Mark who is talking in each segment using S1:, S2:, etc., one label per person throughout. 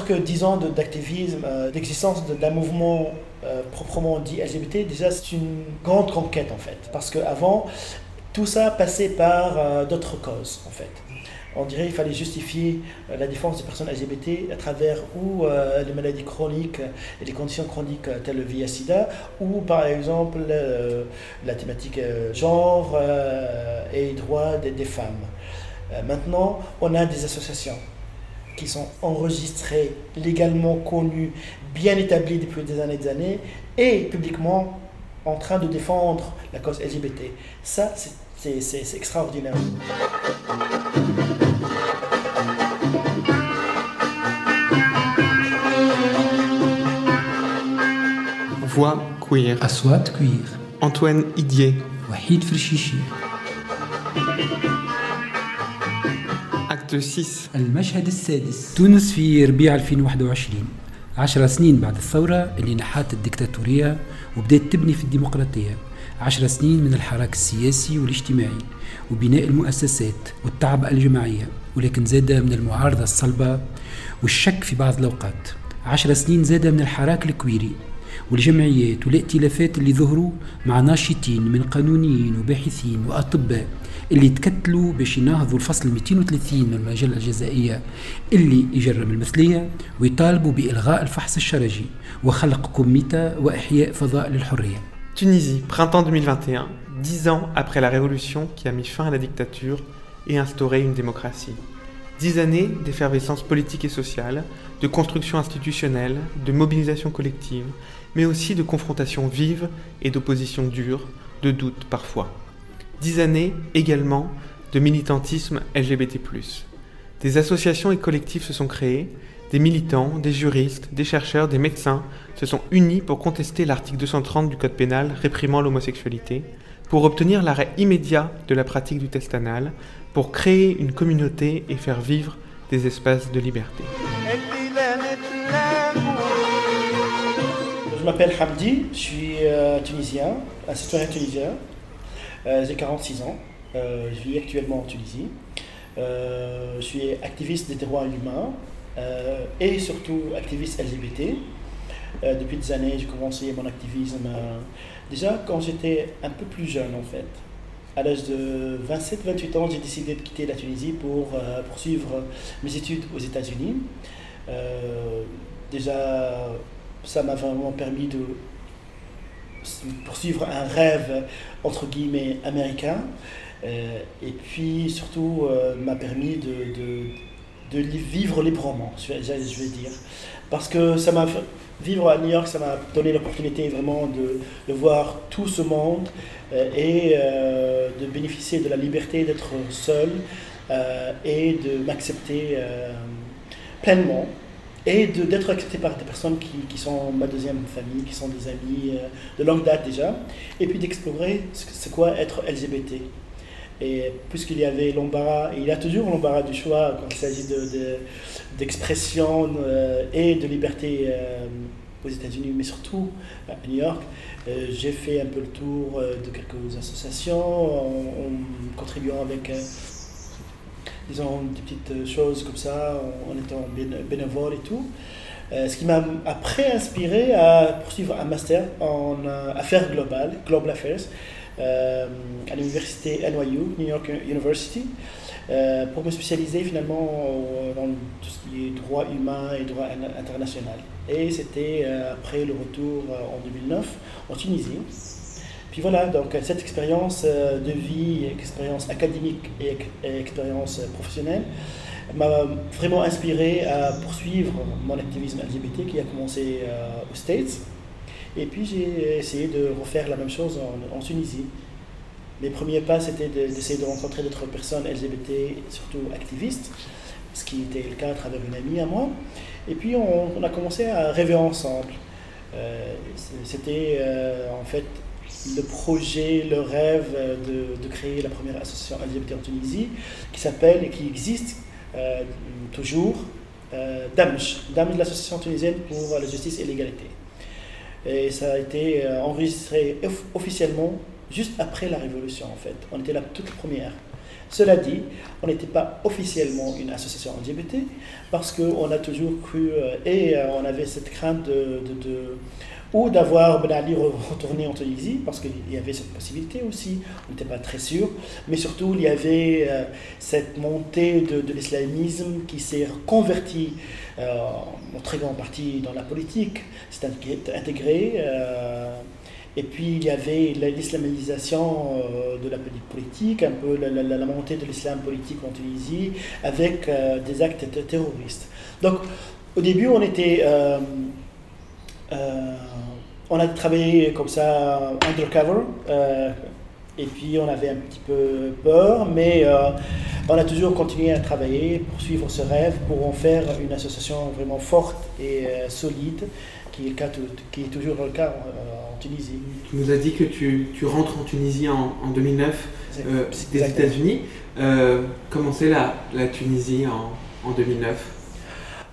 S1: crois que 10 ans d'activisme, d'existence d'un mouvement proprement dit LGBT, déjà c'est une grande conquête en fait. Parce qu'avant, tout ça passait par d'autres causes en fait on dirait qu'il fallait justifier euh, la défense des personnes LGBT à travers ou euh, les maladies chroniques et les conditions chroniques euh, telles le VIH-Sida, ou par exemple la thématique genre et droits des femmes. maintenant, on a des associations qui sont enregistrés, légalement connus, bien établis depuis des années et des années, et publiquement en train de défendre la cause LGBT. Ça, c'est extraordinaire.
S2: Voix queer.
S3: Aswat queer.
S2: Antoine Idier.
S3: Wahid Frishishi.
S2: Acte 6.
S3: المشهد السادس. تونس في ربيع 2021 عشر سنين بعد الثورة اللي نحات الدكتاتورية وبدأت تبني في الديمقراطية عشر سنين من الحراك السياسي والاجتماعي وبناء المؤسسات والتعب الجماعية ولكن زاد من المعارضة الصلبة والشك في بعض الأوقات عشر سنين زاد من الحراك الكويري والجمعيات والائتلافات اللي ظهروا مع ناشطين من قانونيين وباحثين وأطباء اللي تكتلوا باش يناهضوا الفصل 230 من المجلة الجزائية اللي يجرم المثلية ويطالبوا بإلغاء الفحص الشرجي وخلق كوميتا وإحياء فضاء للحرية
S2: Tunisie, printemps 2021, dix ans après la révolution qui a mis fin à la dictature et instauré une démocratie. Dix années d'effervescence politique et sociale, de construction institutionnelle, de mobilisation collective, mais aussi de confrontation vive et d'opposition dure, de doute parfois. Dix années également de militantisme LGBT. Des associations et collectifs se sont créés, des militants, des juristes, des chercheurs, des médecins se sont unis pour contester l'article 230 du Code pénal réprimant l'homosexualité, pour obtenir l'arrêt immédiat de la pratique du test anal, pour créer une communauté et faire vivre des espaces de liberté.
S1: Je m'appelle Hamdi, je suis euh, tunisien, un citoyen tunisien. Euh, j'ai 46 ans, euh, je vis actuellement en Tunisie. je suis activiste des droits humains et surtout activiste LGBT. depuis des années, j'ai commencé mon activisme déjà quand j'étais un peu plus jeune en fait. À l'âge de 27-28 ans, j'ai décidé de quitter la Tunisie pour poursuivre mes études aux États-Unis. déjà, ça m'a vraiment permis de poursuivre un rêve entre guillemets américain. Euh, et puis surtout euh, m'a permis de, de, vivre librement je vais, dire. Parce que ça m'a vivre à New York ça m'a donné l'opportunité vraiment de, de, voir tout ce monde euh, et de bénéficier de la liberté d'être seul et de m'accepter pleinement et d'être accepté par des personnes qui, qui, sont ma deuxième famille, qui sont des amis euh, de longue date déjà, et puis d'explorer c'est quoi être LGBT. Et puisqu'il y avait l'embarras, il y a toujours l'embarras du choix quand il s'agit d'expression de, euh, et de liberté euh, aux États-Unis, mais surtout à New York, j'ai fait un peu le tour de quelques associations en contribuant avec disons, des petites euh, choses comme ça, en, étant bénévole et tout. Euh, ce qui m'a après inspiré à poursuivre un master en euh, affaires globales, Global Affairs, à l'université NYU, New York University, pour me spécialiser finalement dans tout ce qui est droit humain et droit international. Et c'était après le retour en 2009 en Tunisie. Puis voilà, donc cette expérience euh, de vie, expérience académique et, expérience professionnelle m'a vraiment inspiré à poursuivre mon activisme LGBT qui a commencé euh, aux States. Et puis j'ai essayé de refaire la même chose en, Tunisie. Mes premiers pas, c'était d'essayer de, rencontrer d'autres personnes LGBT, surtout activistes, ce qui était le cas à travers une amie à moi. Et puis on, a commencé à rêver ensemble. Euh, c'était en fait le projet, le rêve de, de, créer la première association LGBT en Tunisie, qui s'appelle et qui existe euh, toujours euh, DAMJ, DAMJ, l'association tunisienne pour la justice et l'égalité. Et ça a été euh, enregistré officiellement juste après la révolution en fait. On était la toute première. Cela dit, on n'était pas officiellement une association LGBT parce qu'on a toujours cru euh, et euh, on avait cette crainte de, ou d'avoir Ben Ali retourné en Tunisie, parce qu'il y avait cette possibilité aussi, on n'était pas très sûr, mais surtout il y avait euh, cette montée de, l'islamisme qui s'est converti en très grande partie dans la politique, c'est intégré. Et puis il y avait l'islamisation euh, de la politique, un peu la, montée de l'islam politique en Tunisie, avec euh, des actes terroristes. Donc au début, on était, euh, on a travaillé comme ça undercover. et puis on avait un petit peu peur, mais on a toujours continué à travailler, pour suivre ce rêve, pour en faire une association vraiment forte et solide, qui est, le cas, qui est toujours le cas Tunisie.
S2: Tu nous as dit que tu, tu rentres en Tunisie en, en 2009 euh, des États-Unis. Euh, comment c'est la, la, Tunisie en, en 2009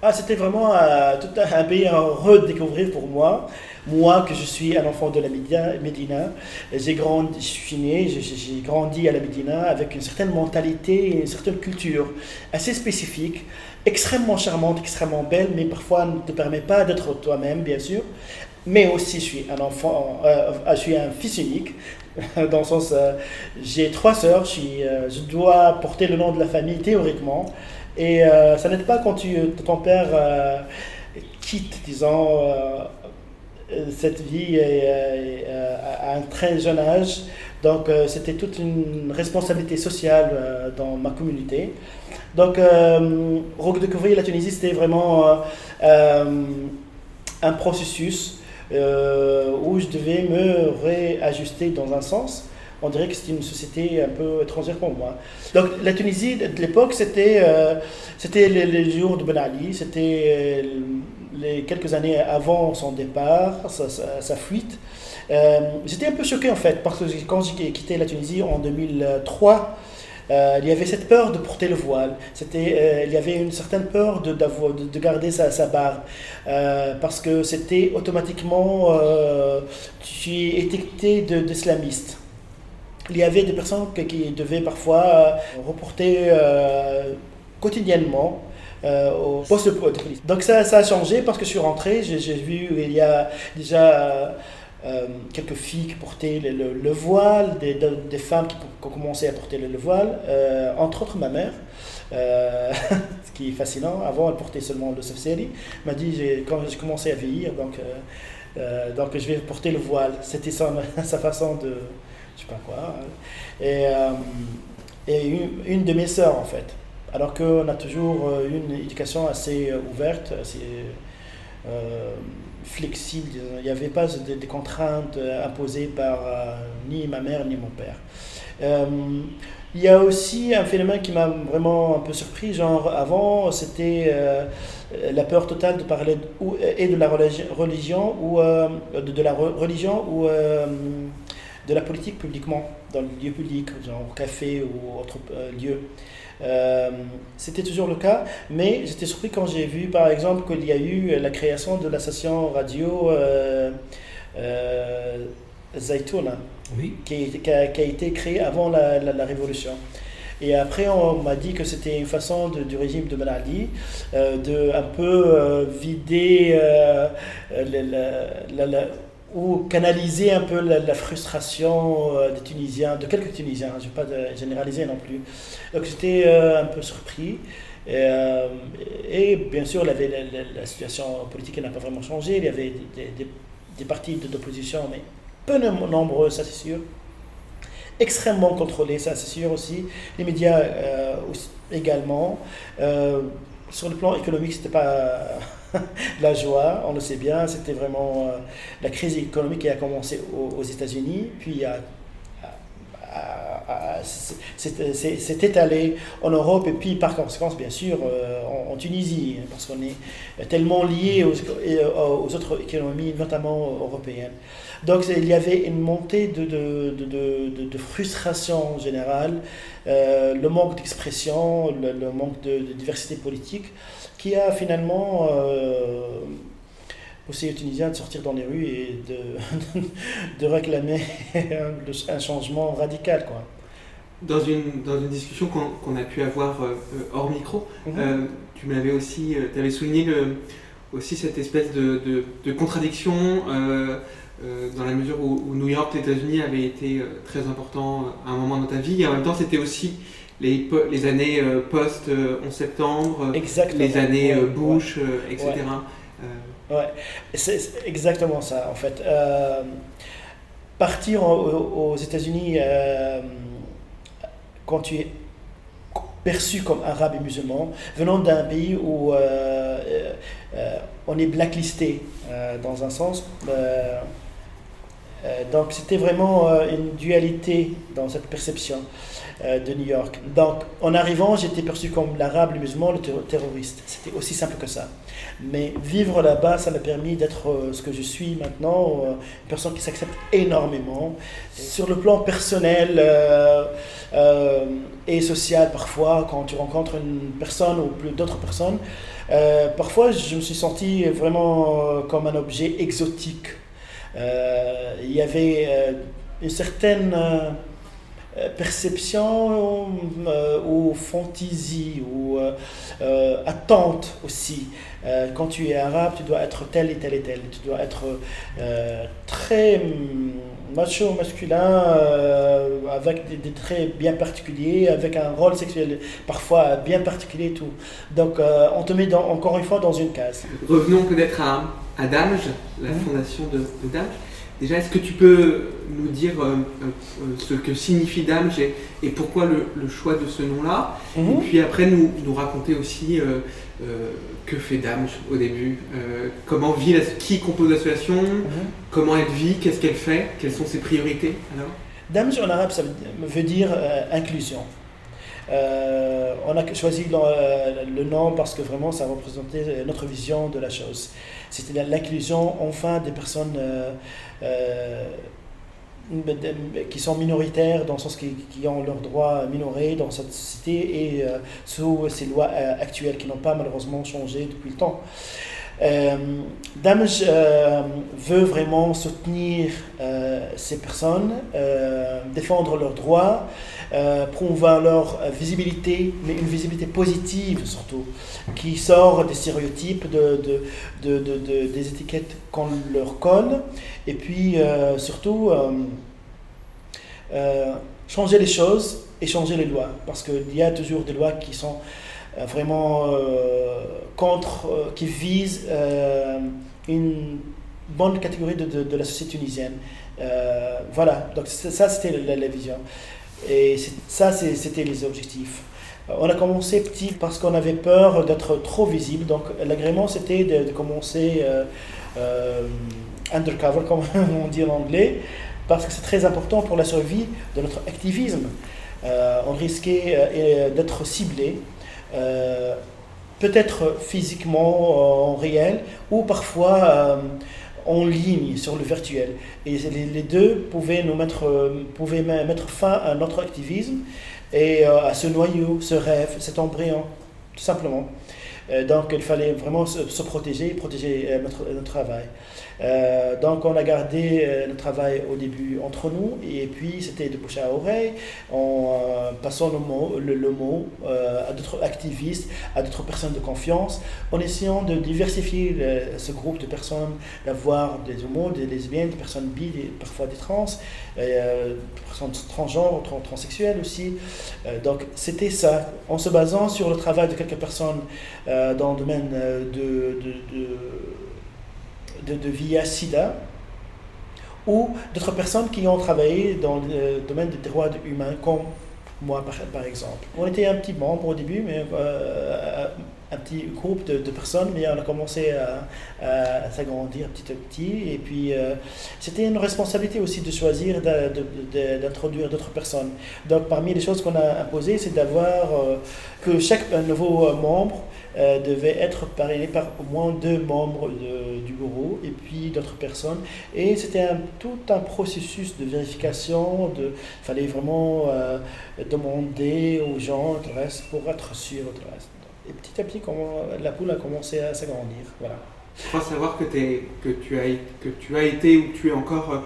S1: ah, C'était vraiment euh, un pays à redécouvrir pour moi. Moi, que je suis un enfant de la Médina, j'ai grandi, je suis né, j'ai grandi à la Médina avec une certaine mentalité une certaine culture assez spécifique, extrêmement charmante, extrêmement belle, mais parfois ne te permet pas d'être toi-même, bien sûr. Mais aussi je suis un enfant, euh, euh, je suis un fils unique, dans le sens, euh, j'ai trois sœurs, je, dois porter le nom de la famille théoriquement, et ça n'aide pas quand tu, ton père quitte, disons, cette vie à un très jeune âge. Donc c'était toute une responsabilité sociale dans ma communauté. Donc redécouvrir la Tunisie, c'était vraiment un processus euh, où je devais me réajuster dans un sens. On dirait que c'était une société un peu étrangère pour moi. Donc la Tunisie de l'époque, c'était euh, c'était les, jours de Ben Ali, c'était euh, les quelques années avant son départ, sa, fuite. J'étais un peu choqué en fait, parce que quand j'ai quitté la Tunisie en 2003, euh, il y avait cette peur de porter le voile. C'était, euh, il y avait une certaine peur de, de, garder sa, barbe. Euh, parce que c'était automatiquement, tu es étiqueté d'islamiste. Il y avait des personnes qui, devaient parfois reporter quotidiennement au poste de police. Donc ça, a changé parce que je suis rentré, j'ai vu il y a déjà euh, quelques filles qui portaient le, voile, des, femmes qui, ont commencé à porter le, voile, euh, entre autres ma mère, euh, ce qui est fascinant. Avant, elle portait seulement le safseri. m'a dit, quand j'ai commencé à vieillir, donc, donc je vais porter le voile. C'était sa façon de, je sais pas quoi. Et, et une, de mes sœurs, en fait. Alors qu'on a toujours une éducation assez ouverte, assez flexible. Il n'y avait pas de, contraintes euh, imposées par euh, ni ma mère ni mon père. Euh, il y a aussi un phénomène qui m'a vraiment un peu surpris. Genre, avant, c'était la peur totale de parler et de la religion ou de, la religion ou de la politique publiquement, dans le lieu public, genre au café ou autre lieu. Euh, c'était toujours le cas, mais j'étais surpris quand j'ai vu par exemple qu'il y a eu la création de la station radio euh, euh
S3: oui.
S1: qui, qui, a, été créée avant la, la, Révolution. Et après, on m'a dit que c'était une façon du régime de Maladi euh, de un peu vider la, la ou canaliser un peu la, frustration euh, des Tunisiens, de quelques Tunisiens, je ne vais pas généraliser non plus. Donc j'étais euh, un peu surpris. Et, euh, bien sûr, la, la, situation politique n'a pas vraiment changé. Il y avait des, des, partis d'opposition, mais peu nombreux, ça c'est sûr. Extrêmement contrôlés, ça c'est sûr aussi. Les médias également. sur le plan économique, c'était pas la joie, on le sait bien, c'était vraiment euh, la crise économique qui a commencé aux, États-Unis, puis s'est étalé en Europe et puis par conséquence bien sûr euh, en, Tunisie parce qu'on est tellement lié aux, aux, autres économies notamment européennes. Donc il y avait une montée de, frustration générale, euh, le manque d'expression, le, manque de, diversité politique qui a finalement euh, poussé les Tunisiens de sortir dans les rues et de, de réclamer un, changement radical. Quoi.
S2: dans une, dans une discussion qu'on a pu avoir hors micro, mhm. tu m'avais aussi tu avais souligné aussi cette espèce de, de, contradiction dans la mesure où, New York, les États-Unis avaient été très importants à un moment dans ta vie, et en même temps c'était aussi les, les années post-11 septembre, les années Bush, etc.
S1: Ouais, c'est exactement ça en fait. Euh, partir aux États-Unis euh, quand tu es perçu comme arabe et musulman, venant d'un pays où euh, on est blacklisté dans un sens. donc c'était vraiment une dualité dans cette perception. Euh, de New York. Donc, en arrivant, j'étais perçu comme l'arabe, le musulman, le terroriste. C'était aussi simple que ça. Mais vivre là-bas, ça m'a permis d'être euh, ce que je suis maintenant, euh, une personne qui s'accepte énormément. Sur le plan personnel et social, parfois, quand tu rencontres une personne ou plus d'autres personnes, parfois je me suis senti vraiment comme un objet exotique. Il y avait une certaine perception euh, ou fantaisie ou euh, attente aussi. quand tu es arabe, tu dois être tel et tel et tel. Tu dois être très mm, macho, masculin, avec des, des, traits bien particuliers, avec un rôle sexuel parfois bien particulier. Tout. Donc on te met dans, encore une fois dans une case.
S2: Revenons peut-être à, à Damge, la mmh. fondation de, de Damge. Déjà, est-ce que tu peux nous dire euh, euh, ce que signifie Damge et, pourquoi le, choix de ce nom-là Et mhm. puis après, nous, nous raconter aussi euh, que fait Damge au début, comment vit, qui compose l'association, mhm. comment elle vit, qu'est-ce qu'elle fait, quelles sont ses priorités alors?
S1: Damge en arabe, ça veut dire inclusion. On a choisi le, nom parce que vraiment ça représentait notre vision de la chose. C'était l'inclusion enfin des personnes euh, qui sont minoritaires dans le sens qui, ont leurs droits minorés dans cette société et euh, sous ces lois euh, actuelles qui n'ont pas malheureusement changé depuis le temps. Euh, Damage veut vraiment soutenir ces personnes, défendre leurs droits, promouvoir leur visibilité, mais une visibilité positive surtout, qui sort des stéréotypes, de, de, de, des étiquettes qu'on leur colle, et puis euh, surtout euh, euh, changer les choses et changer les lois, parce qu'il y a toujours des lois qui sont vraiment contre, qui visent une bonne catégorie de, la société tunisienne. voilà, donc ça c'était la, vision. Et ça c'était les objectifs. On a commencé petit parce qu'on avait peur d'être trop visible. Donc l'agrément, c'était de, commencer euh, euh, undercover, comme on dit en anglais, parce que c'est très important pour la survie de notre activisme. Euh, on risquait d'être ciblé, peut-être physiquement en réel, ou parfois en ligne sur le virtuel. Et les, deux pouvaient nous mettre, pouvaient mettre fin à notre activisme et euh, à ce noyau, ce rêve, cet embryon, tout simplement. Euh, donc il fallait vraiment se, protéger, protéger euh, notre travail. Euh, donc on a gardé euh, le travail au début entre nous. Et puis c'était de bouche à oreille. En euh, passant le mot, le, mot à d'autres activistes, à d'autres personnes de confiance, en essayant de diversifier ce groupe de personnes, d'avoir des homos, des lesbiennes, des personnes bi, parfois des trans, des personnes transgenres, transsexuelles aussi. donc c'était ça, en se basant sur le travail de quelques personnes dans le domaine de, de VIH SIDA ou d'autres personnes qui ont travaillé dans le domaine des droits humains, comme moi par, exemple. On était un petit membre au début, mais euh, un petit groupe de, personnes, mais on a commencé à, s'agrandir petit à petit. Et puis, euh, c'était une responsabilité aussi de choisir d'introduire d'autres personnes. Donc, parmi les choses qu'on a imposées, c'est d'avoir euh, que chaque nouveau membre euh, devait être parrainé par au moins deux membres du bureau et puis d'autres personnes. Et c'était tout un processus de vérification. Il fallait vraiment euh, demander aux gens le pour être sûr du reste. Et petit à petit, comment, la poule a commencé à s'agrandir. Voilà.
S2: Je crois savoir que, es, que, tu as, que tu as été ou tu es encore euh,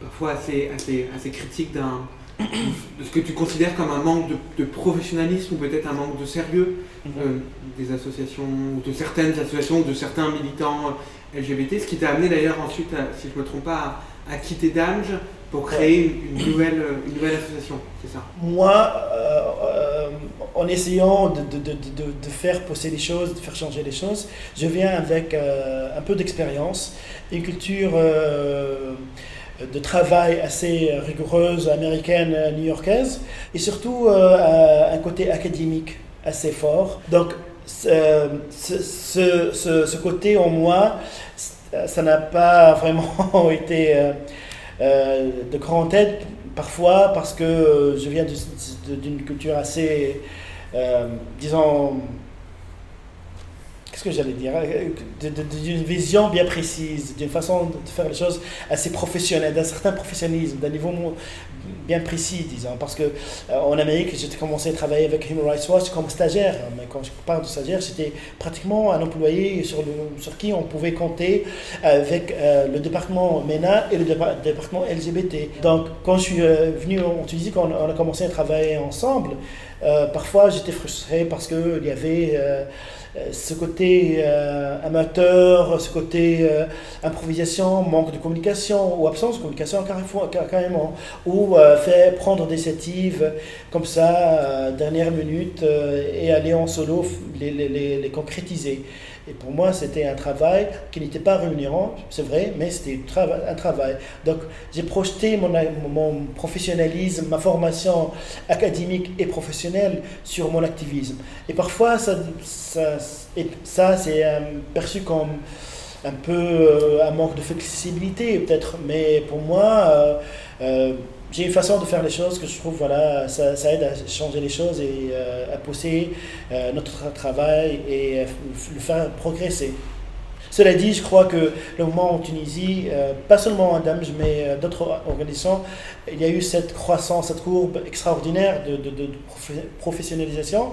S2: parfois assez, assez, assez critique d'un de ce que tu considères comme un manque de, professionnalisme ou peut-être un manque de sérieux mhm. euh, des associations, de certaines associations, de certains militants LGBT, ce qui t'a amené d'ailleurs ensuite, si je ne me trompe pas, à, quitter Damge pour créer une, nouvelle, une nouvelle association, c'est ça?
S1: Moi, euh, euh, en essayant de, de, de, de, faire pousser les choses, de faire changer les choses, je viens avec un peu d'expérience, une culture de travail assez rigoureuse américaine new-yorkaise et surtout euh, un côté académique assez fort. Donc ce, ce, côté en moi, ça n'a pas vraiment été euh, euh, de grande aide parfois parce que je viens d'une culture assez, disons, qu'est-ce que j'allais dire, euh, d'une vision bien précise, d'une façon de faire les choses assez professionnelle, d'un certain professionnalisme, d'un niveau bien précis, disons. Parce que euh, en Amérique, j'ai commencé à travailler avec Human Rights Watch comme stagiaire. Mais quand je parle de stagiaire, c'était pratiquement un employé sur, le, sur qui on pouvait compter avec euh, le département MENA et le département LGBT. Donc, quand je suis venu en Tunisie, quand on a commencé à travailler ensemble, parfois j'étais frustré parce qu'il y avait ce côté euh, amateur, ce côté euh, improvisation, manque de communication ou absence de communication carrément, ou faire prendre des initiatives comme ça, dernière minute, et aller en solo les concrétiser. Et pour moi, c'était un travail qui n'était pas rémunérant, c'est vrai, mais c'était un travail. Donc, j'ai projeté mon, mon, professionnalisme, ma formation académique et professionnelle sur mon activisme. Et parfois, ça, ça, ça c'est euh, perçu comme un peu euh, un manque de flexibilité, peut-être, mais pour moi, euh, j'ai une façon de faire les choses que je trouve, voilà, ça, aide à changer les choses et euh, à pousser euh, notre travail et le faire progresser. Cela dit, je crois que le moment en Tunisie, euh, pas seulement à Damj, mais d'autres organisations, il y a eu cette croissance, cette courbe extraordinaire de, de professionnalisation,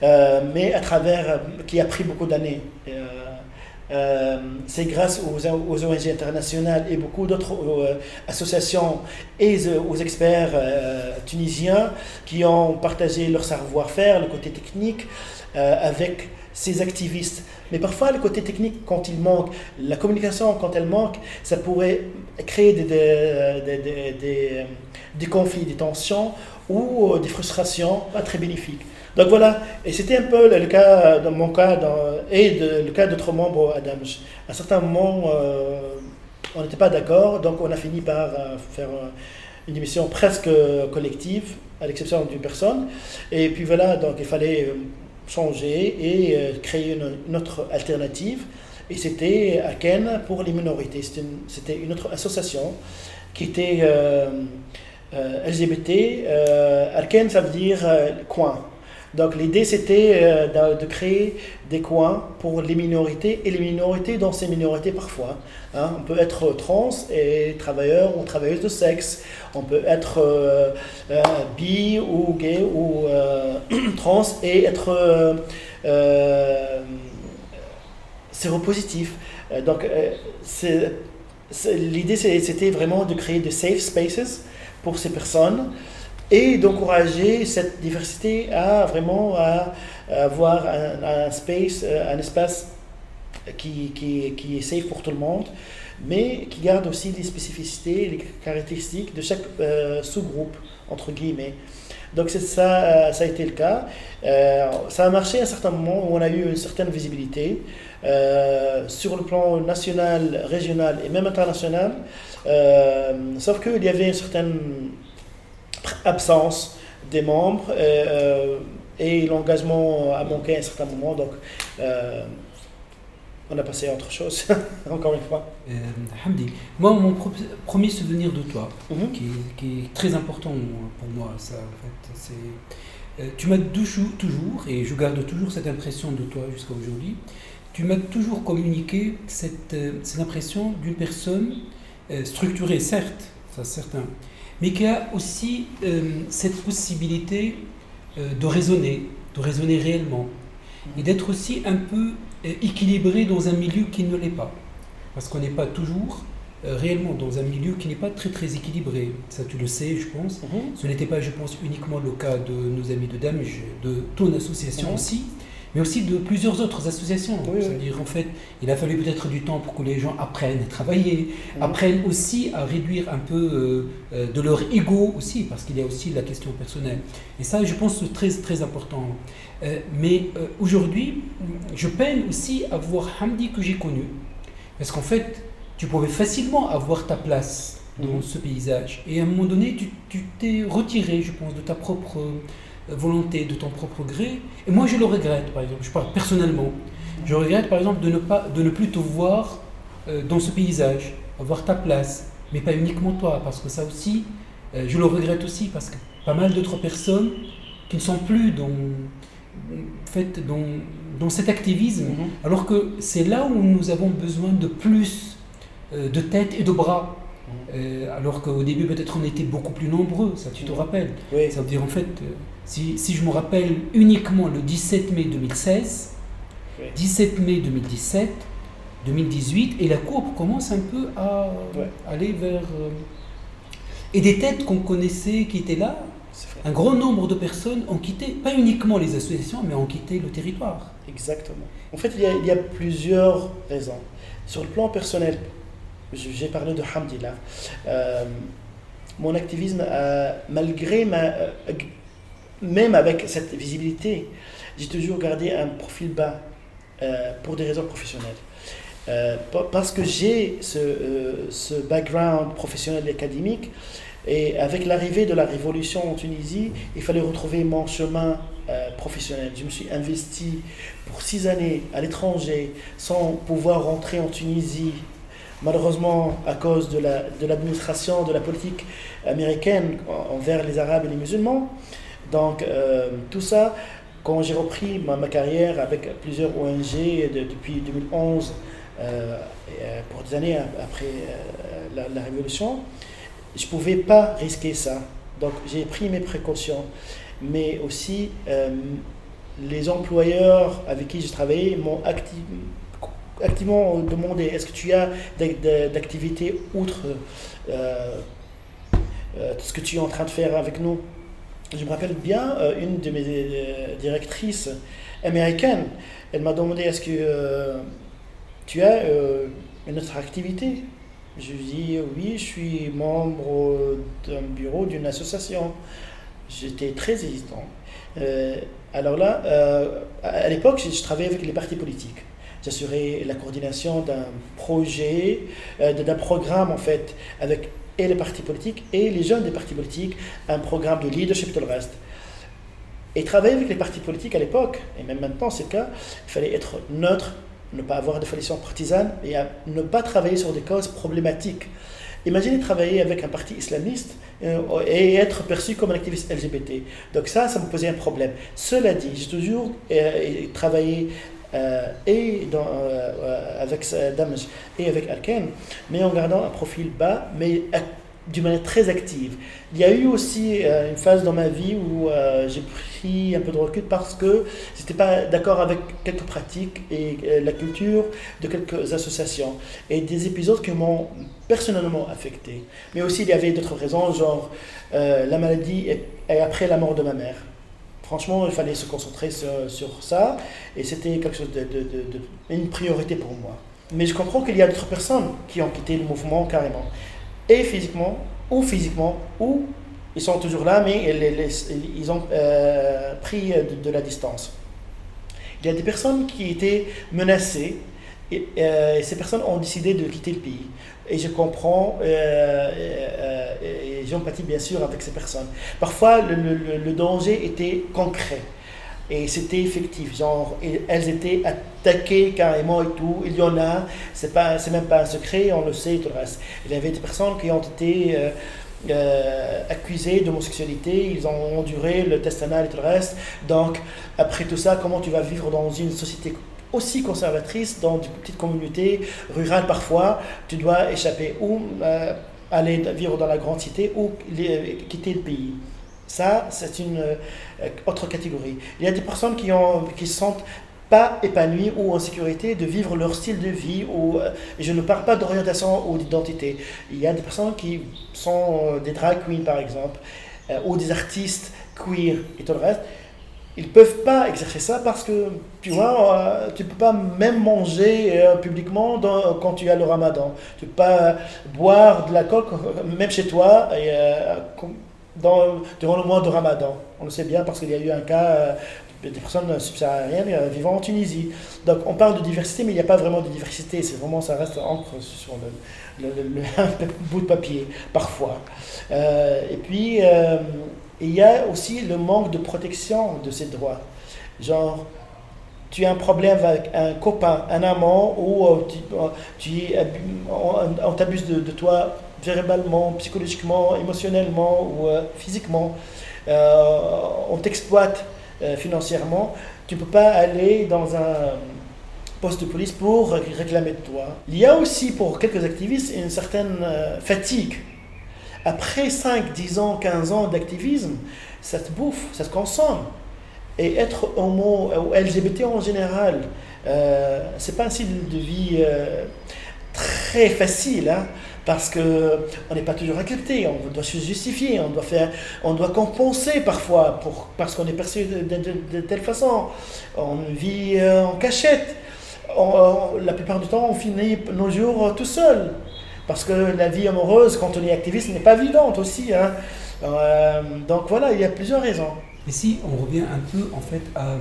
S1: mais à travers, qui a pris beaucoup d'années. Euh, c'est grâce aux, ONG internationales et beaucoup d'autres euh, associations et aux experts euh, tunisiens qui ont partagé leur savoir-faire, le côté technique, avec ces activistes. Mais parfois, le côté technique, quand il manque, la communication, quand elle manque, ça pourrait créer des conflits, des tensions ou des frustrations pas très bénéfiques. Donc voilà, et c'était un peu le cas dans mon cas et le cas d'autres membres à Damj. À un certain moment, euh, on n'était pas d'accord, donc on a fini par euh, faire euh, une émission presque collective, à l'exception d'une personne. Et puis voilà, donc il fallait changer et créer une, autre alternative. Et c'était Alken pour les minorités. C'était une, autre association qui était LGBT. Alken, ça veut dire coin. Donc l'idée c'était euh, de, créer des coins pour les minorités et les minorités dans ces minorités parfois. Hein. On peut être trans et travailleur ou travailleuse de sexe. On peut être euh, euh, bi ou gay ou trans et être séropositif. Donc l'idée c'était vraiment de créer des safe spaces pour ces personnes et d'encourager cette diversité à vraiment à, avoir un, space, euh, un espace qui, qui, qui, est safe pour tout le monde, mais qui garde aussi les spécificités, les caractéristiques de chaque euh, sous-groupe, entre guillemets. Donc ça, euh, ça a été le cas. ça a marché à un certain moment où on a eu une certaine visibilité sur le plan national, régional et même international. sauf qu'il y avait une certaine absence des membres euh, et l'engagement a manqué à un certain moment. Donc, euh, on a passé à autre chose, encore une fois.
S3: Euh, Hamdi, moi, mon premier souvenir de toi, mhm. qui, est très important pour moi, ça, en fait, c'est. tu m'as toujours, et je garde toujours cette impression de toi jusqu'à aujourd'hui, tu m'as toujours communiqué cette, cette impression d'une personne structurée, certes, ça c'est certain, mais qui a aussi euh, cette possibilité euh, de raisonner, de raisonner réellement, et d'être aussi un peu euh, équilibré dans un milieu qui ne l'est pas. Parce qu'on n'est pas toujours réellement dans un milieu qui n'est pas très très équilibré. Ça, tu le sais, je pense.
S1: Mhm.
S3: Ce n'était pas, je pense, uniquement le cas de nos amis de Damj, de ton association
S1: Mhm.
S3: aussi, mais aussi de plusieurs autres associations.
S1: Oui, oui.
S3: C'est-à-dire, en fait, il a fallu peut-être du temps pour que les gens apprennent à travailler, apprennent aussi à réduire un peu euh, euh, de leur ego aussi, parce qu'il y a aussi la question personnelle. Et ça, je pense, c'est très très important. Euh, mais euh, aujourd'hui, je peine aussi à voir Hamdi que j'ai connu, parce qu'en fait, tu pouvais facilement avoir ta place dans ce paysage. Et à un moment donné, tu t'es retiré, je pense, de ta propre volonté, de ton propre gré. Et moi, je le regrette, par exemple. Je parle personnellement. Je regrette, par exemple, de ne, pas, de ne plus te voir euh, dans ce paysage, avoir ta place, mais pas uniquement toi, parce que ça aussi, euh, je le regrette aussi, parce que pas mal d'autres personnes qui ne sont plus dans, en fait, dans, dans cet activisme,
S1: Mhm.
S3: alors que c'est là où nous avons besoin de plus euh, de tête et de bras. Euh, alors qu'au début, peut-être, on était beaucoup plus nombreux, ça tu te rappelles.
S1: Oui,
S3: Ça veut dire, en fait, si, si je me rappelle uniquement le 17 mai 2016,
S1: Oui.
S3: 17 mai 2017, 2018, et la courbe commence un peu à
S1: Ouais.
S3: aller vers... euh, et des têtes qu'on connaissait qui étaient là, un grand nombre de personnes ont quitté, pas uniquement les associations, mais ont quitté le territoire.
S1: Exactement. En fait, il y, a, il y a plusieurs raisons. Sur le plan personnel, j'ai parlé de Hamdi là. Euh, mon activisme, malgré ma. Même avec cette visibilité, j'ai toujours gardé un profil bas euh, pour des raisons professionnelles. Euh, pa- parce que j'ai ce, euh, ce background professionnel et académique, et avec l'arrivée de la révolution en Tunisie, il fallait retrouver mon chemin professionnel. Je me suis investi pour six années à l'étranger sans pouvoir rentrer en Tunisie, malheureusement à cause de la- de l'administration, de, la politique américaine en- envers les Arabes et les musulmans. Donc euh, tout ça, quand j'ai repris ma, carrière avec plusieurs ONG de- depuis 2011, euh, euh, pour des années ap- après la, révolution, je ne pouvais pas risquer ça. Donc j'ai pris mes précautions. Mais aussi, les employeurs avec qui je travaillais m'ont acti- activement demandé est-ce que tu as d'ac- d'ac- d'activités outre ce que tu es en train de faire avec nous? Je me rappelle bien, euh, une de mes euh, directrices américaines, elle m'a demandé est-ce que euh, tu as une autre activité? Je lui dit oui, je suis membre d'un bureau d'une association. J'étais très hésitant. Alors là, à l'époque, je, travaillais avec les partis politiques. J'assurais la coordination d'un projet, d'un programme en fait, avec et les partis politiques et les jeunes des partis politiques, un programme de leadership, tout le reste. Et travailler avec les partis politiques à l'époque, et même maintenant c'est le cas, il fallait être neutre, ne pas avoir de foliation partisane et ne pas travailler sur des causes problématiques. Imaginez travailler avec un parti islamiste euh, et être perçu comme un activiste LGBT. Donc ça, ça me posait un problème. Cela dit, j'ai toujours euh, travaillé euh, et euh, euh, avec Damj et avec Arken, mais en gardant un profil bas, mais d'une manière très active. Il y a eu aussi euh, une phase dans ma vie où j'ai pris un peu de recul parce que je n'étais pas d'accord avec quelques pratiques et la culture de quelques associations et des épisodes qui m'ont personnellement affecté. Mais aussi il y avait d'autres raisons, genre la maladie et, et après la mort de ma mère. Franchement, il fallait se concentrer sur, ça et c'était quelque chose de, une priorité pour moi. Mais je comprends qu'il y a d'autres personnes qui ont quitté le mouvement carrément, et physiquement, ou physiquement, ou ils sont toujours là, mais ils, ont euh, pris de, la distance. Il y a des personnes qui étaient menacées et, euh, et ces personnes ont décidé de quitter le pays. Et je comprends, euh, euh, et j'empathie bien sûr avec ces personnes. Parfois, le, danger était concret. Et c'était effectif, genre, et elles étaient attaquées carrément et tout. Il y en a, c'est pas, c'est même pas un secret, on le sait et tout le reste. Il y avait des personnes qui ont été euh, euh, accusées d'homosexualité, ils ont enduré le test anal et tout le reste. Donc, après tout ça, comment tu vas vivre dans une société aussi conservatrice, dans une petite communauté rurale parfois, tu dois échapper ou euh, aller vivre dans la grande cité ou les- quitter le pays. Ça, c'est une euh, autre catégorie. Il y a des personnes qui, ont, qui se sentent pas épanouis ou en sécurité de vivre leur style de vie. Ou, euh, je ne parle pas d'orientation ou d'identité. Il y a des personnes qui sont euh, des drag queens, par exemple, euh, ou des artistes queer et tout le reste. Ils ne peuvent pas exercer ça parce que, tu vois, tu ne peux pas même manger publiquement quand tu as le ramadan. Tu ne peux pas boire de l'alcool, même chez toi, et, dans, durant le mois de ramadan. On le sait bien parce qu'il y a eu un cas des personnes subsahariennes euh, vivant en Tunisie. Donc on parle de diversité, mais il n'y a pas vraiment de diversité. C'est vraiment, ça reste encre sur le, bout de papier, parfois. Euh, et puis, euh, il y a aussi le manque de protection de ces droits. Genre, tu as un problème avec un copain, un amant, ou tu, on, t'abuse de, toi verbalement, psychologiquement, émotionnellement ou physiquement. on t'exploite euh, financièrement, tu ne peux pas aller dans un poste de police pour réclamer de toi. Il y a aussi pour quelques activistes une certaine euh, fatigue. Après 5, 10 ans, 15 ans d'activisme, ça te bouffe, ça te consomme. Et être homo ou LGBT en général, euh, c'est pas un style de vie euh, très facile. Hein parce qu'on n'est pas toujours accepté, on doit se justifier, on doit, faire, on doit compenser parfois pour, parce qu'on est perçu de, telle façon. On vit euh, en cachette. la plupart du temps, on finit nos jours tout seul. Parce que la vie amoureuse, quand on est activiste, n'est pas évidente aussi. Hein. Euh, donc voilà, il y a plusieurs raisons.
S3: Si on revient un peu en fait à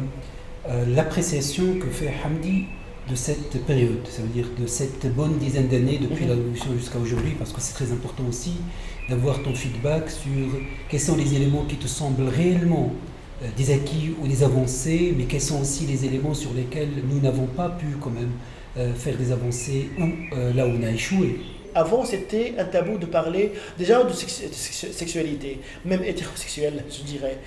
S3: l'appréciation que fait Hamdi de cette période, ça veut dire de cette bonne dizaine d'années depuis mhm. la révolution jusqu'à aujourd'hui, parce que c'est très important aussi d'avoir ton feedback sur quels sont les éléments qui te semblent réellement euh, des acquis ou des avancées, mais quels sont aussi les éléments sur lesquels nous n'avons pas pu quand même euh, faire des avancées ou euh, là où on a échoué.
S1: Avant, c'était un tabou de parler déjà de, sexualité, même hétérosexuelle, je dirais.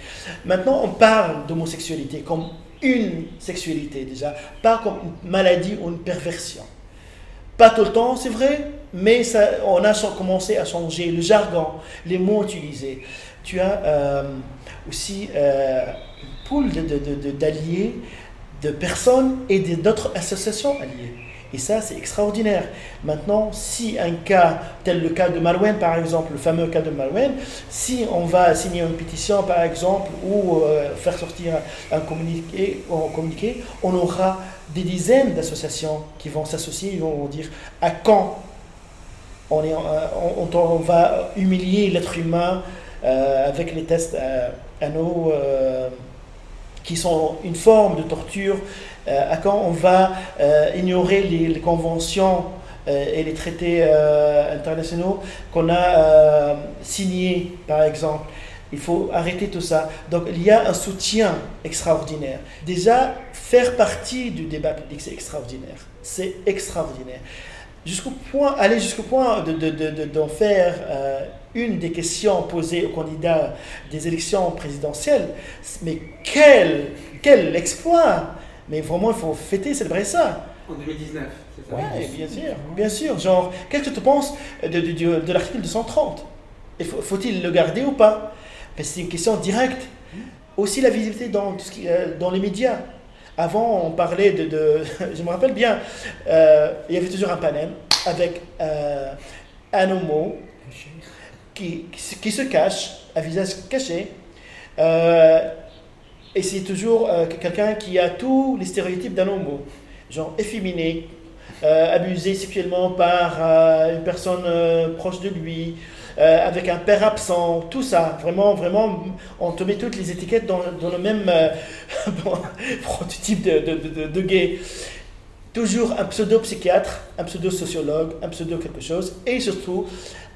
S1: Maintenant, on parle d'homosexualité comme une sexualité déjà, pas comme une maladie ou une perversion. Pas tout le temps, c'est vrai, mais on a commencé à changer le jargon, les mots utilisés. Tu as euh, aussi euh, une poule d'alliés, de, de, de personnes et d'autres associations alliées. Et ça, c'est extraordinaire. Maintenant, si un cas, tel le cas de Malouane par exemple, le fameux cas de Malouane, si on va signer une pétition par exemple, ou euh, faire sortir un communiqué, un communiqué, on aura des dizaines d'associations qui vont s'associer, ils vont dire à quand on, est, euh, on, va humilier l'être humain euh, avec les tests à, qui sont une forme de torture à quand on va euh, ignorer les, conventions euh, et les traités internationaux qu'on a signés, par exemple. Il faut arrêter tout ça. Donc il y a un soutien extraordinaire. Déjà, faire partie du débat public, c'est extraordinaire. C'est extraordinaire. Jusqu'au point, aller jusqu'au point d'en de, de, faire une des questions posées aux candidats des élections présidentielles. Mais quel, quel exploit mais vraiment, il faut fêter, célébrer ça.
S2: En 2019, c'est ça
S1: Oui, bien sûr, bien sûr. Genre, qu'est-ce que tu penses de, de, de, l'article 230 Faut-il le garder ou pas? C'est une question directe. Aussi la visibilité dans, euh, dans les médias. Avant, on parlait de... de je me rappelle bien, euh, il y avait toujours un panel avec euh, un homo qui, qui, se cache, un visage caché, et c'est toujours euh, quelqu'un qui a tous les stéréotypes d'un homo, genre efféminé, euh, abusé sexuellement par euh, une personne proche de lui, avec un père absent, tout ça. Vraiment, vraiment, on te met toutes les étiquettes dans, le même prototype de, gay. Toujours un pseudo-psychiatre, un pseudo-sociologue, un pseudo quelque chose, et surtout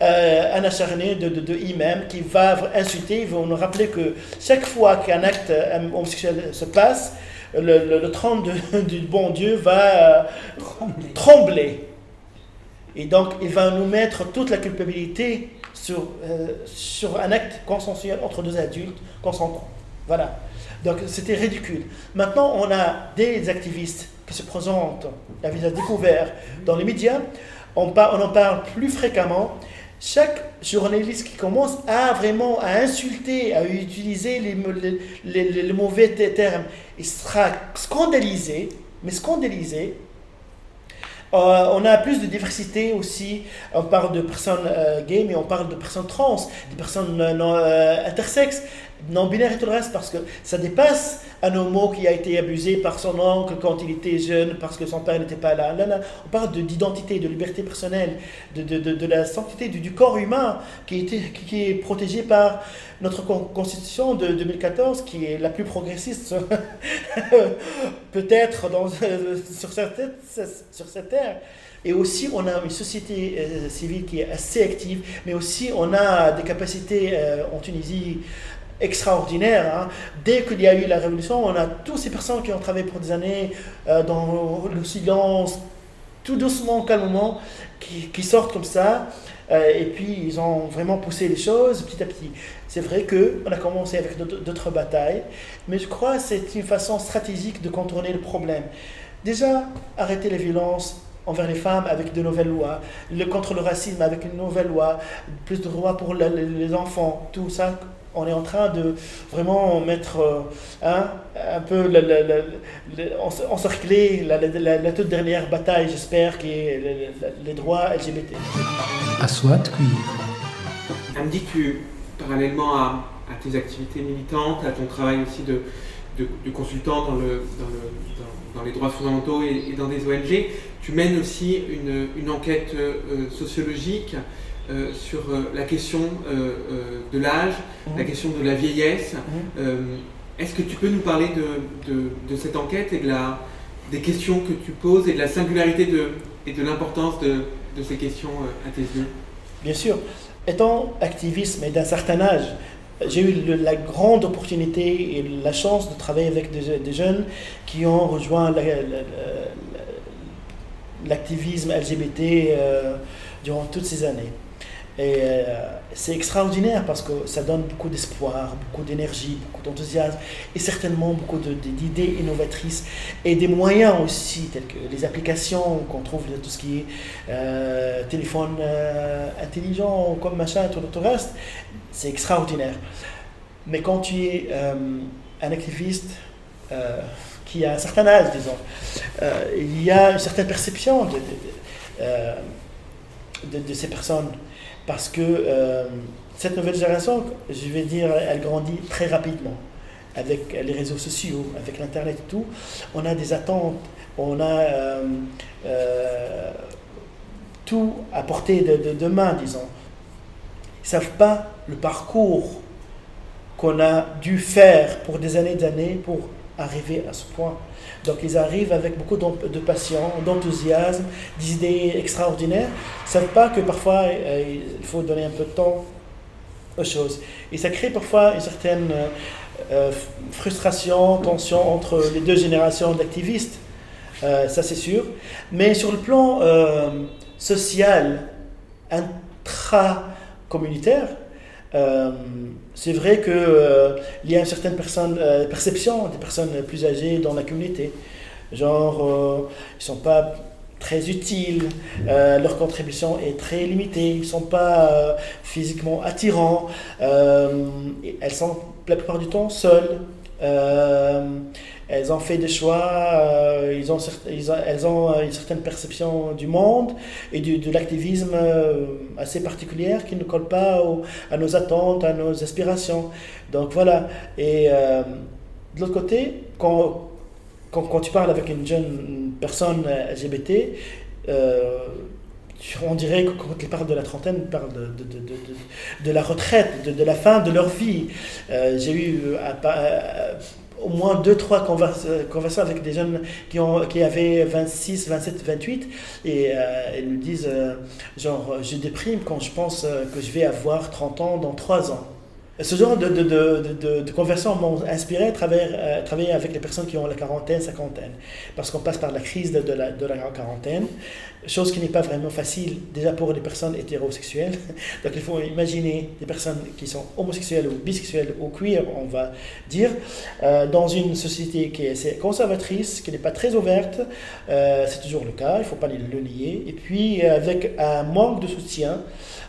S1: euh, un acharné de, de, de, imam qui va insulter, il va nous rappeler que chaque fois qu'un acte euh, homosexuel se passe, le, le, trône du bon Dieu va euh, trembler. Et donc, il va nous mettre toute la culpabilité sur, sur un acte consensuel entre deux adultes consentants. Voilà. Donc, c'était ridicule. Maintenant, on a des activistes qui se présentent à visage découvert dans les médias. On, en parle plus fréquemment chaque journaliste qui commence à vraiment à insulter, à utiliser les, mauvais termes, il sera scandalisé, mais scandalisé. Euh, on a plus de diversité aussi. On parle de personnes euh, gays, mais on parle de personnes trans, de personnes euh, intersexes non-binaire et tout le reste, parce que ça dépasse un homo qui a été abusé par son oncle quand il était jeune, parce que son père n'était pas là. on parle d'identité, de, liberté personnelle, de, de, de, la sanctité du, corps humain qui, était, qui, est protégé par notre constitution de 2014, qui est la plus progressiste peut-être sur, cette, sur cette terre. Et aussi, on a une société euh, civile qui est assez active, mais aussi on a des capacités euh, en Tunisie extraordinaire. Hein. Dès qu'il y a eu la révolution, on a toutes ces personnes qui ont travaillé pour des années euh, dans le silence, tout doucement, calmement, qui, sortent comme ça. Euh, et puis, ils ont vraiment poussé les choses petit à petit. C'est vrai qu'on a commencé avec d'autres batailles, mais je crois que c'est une façon stratégique de contourner le problème. Déjà, arrêter les violences envers les femmes avec de nouvelles lois, le, contre le racisme avec une nouvelle loi, plus de droits pour les enfants, tout ça on est en train de vraiment mettre euh, hein, un peu encercler la, la, toute dernière bataille, j'espère, qui est les droits LGBT.
S3: Aswat
S2: Andy, tu, parallèlement à, tes activités militantes, à ton travail aussi de, de, consultant dans, le, dans, les droits fondamentaux et, dans des ONG, tu mènes aussi une, une enquête euh, sociologique euh, sur euh, la question euh, de l'âge, la mhm. question de la vieillesse. Mhm. Est-ce que tu peux nous parler de, de, cette enquête et de la, des questions que tu poses et de la singularité de, et de l'importance de, de, ces questions à tes yeux?
S1: Bien sûr. Étant activiste, mais d'un certain âge, j'ai eu la grande opportunité et la chance de travailler avec des, jeunes qui ont rejoint l'activisme LGBT durant toutes ces années. Et euh, c'est extraordinaire parce que ça donne beaucoup d'espoir, beaucoup d'énergie, beaucoup d'enthousiasme et certainement beaucoup d'idées innovatrices et des moyens aussi, tels que les applications qu'on trouve de tout ce qui est euh, téléphone euh, intelligent, comme machin, tout le reste. C'est extraordinaire. Mais quand tu es un activiste qui a un certain âge, disons, il y a une certaine perception de ces personnes parce que euh, cette nouvelle génération, je vais dire, elle grandit très rapidement avec les réseaux sociaux, avec l'Internet et tout. On a des attentes, on a euh, euh, tout à portée de, de, main, disons. Ils ne savent pas le parcours qu'on a dû faire pour des années d'années pour arriver à ce point. Donc ils arrivent avec beaucoup de passion, d'enthousiasme, d'idées extraordinaires. Ils ne savent pas que parfois euh, il faut donner un peu de temps aux choses. Et ça crée parfois une certaine euh, euh, frustration, tension entre les deux générations d'activistes. ça c'est sûr. Mais sur le plan social, intra-communautaire, euh, c'est vrai qu'il euh, y a une certaine euh, perception des personnes plus âgées dans la communauté. Genre, ils ne sont pas très utiles, leur contribution est très limitée, ils ne sont pas physiquement attirants, elles sont la plupart du temps seules elles ont fait des choix, euh, elles ont euh, une certaine perception du monde et de l'activisme euh, assez particulière qui ne colle pas à nos attentes, à nos aspirations. Donc voilà. Et de l'autre côté, quand, quand, tu parles avec une jeune personne LGBT, on dirait que quand ils parlent de la trentaine, ils parlent de, de, de, de la retraite, de, la fin de leur vie. J'ai eu au moins deux, trois conversations avec des jeunes qui, ont, qui avaient 26, 27, 28 et euh, ils me disent euh, genre je déprime quand je pense euh, que je vais avoir 30 ans dans 3 ans. Ce genre de, de, de, de conversion m'ont inspiré à travers, travailler avec les personnes qui ont la quarantaine, cinquantaine. Parce qu'on passe par la crise de, la, de la quarantaine, chose qui n'est pas vraiment facile déjà pour les personnes hétérosexuelles. Donc il faut imaginer des personnes qui sont homosexuelles ou bisexuelles ou queer, on va dire, euh, dans une société qui est conservatrice, qui n'est pas très ouverte. Euh, c'est toujours le cas, il ne faut pas le nier. Et puis avec un manque de soutien.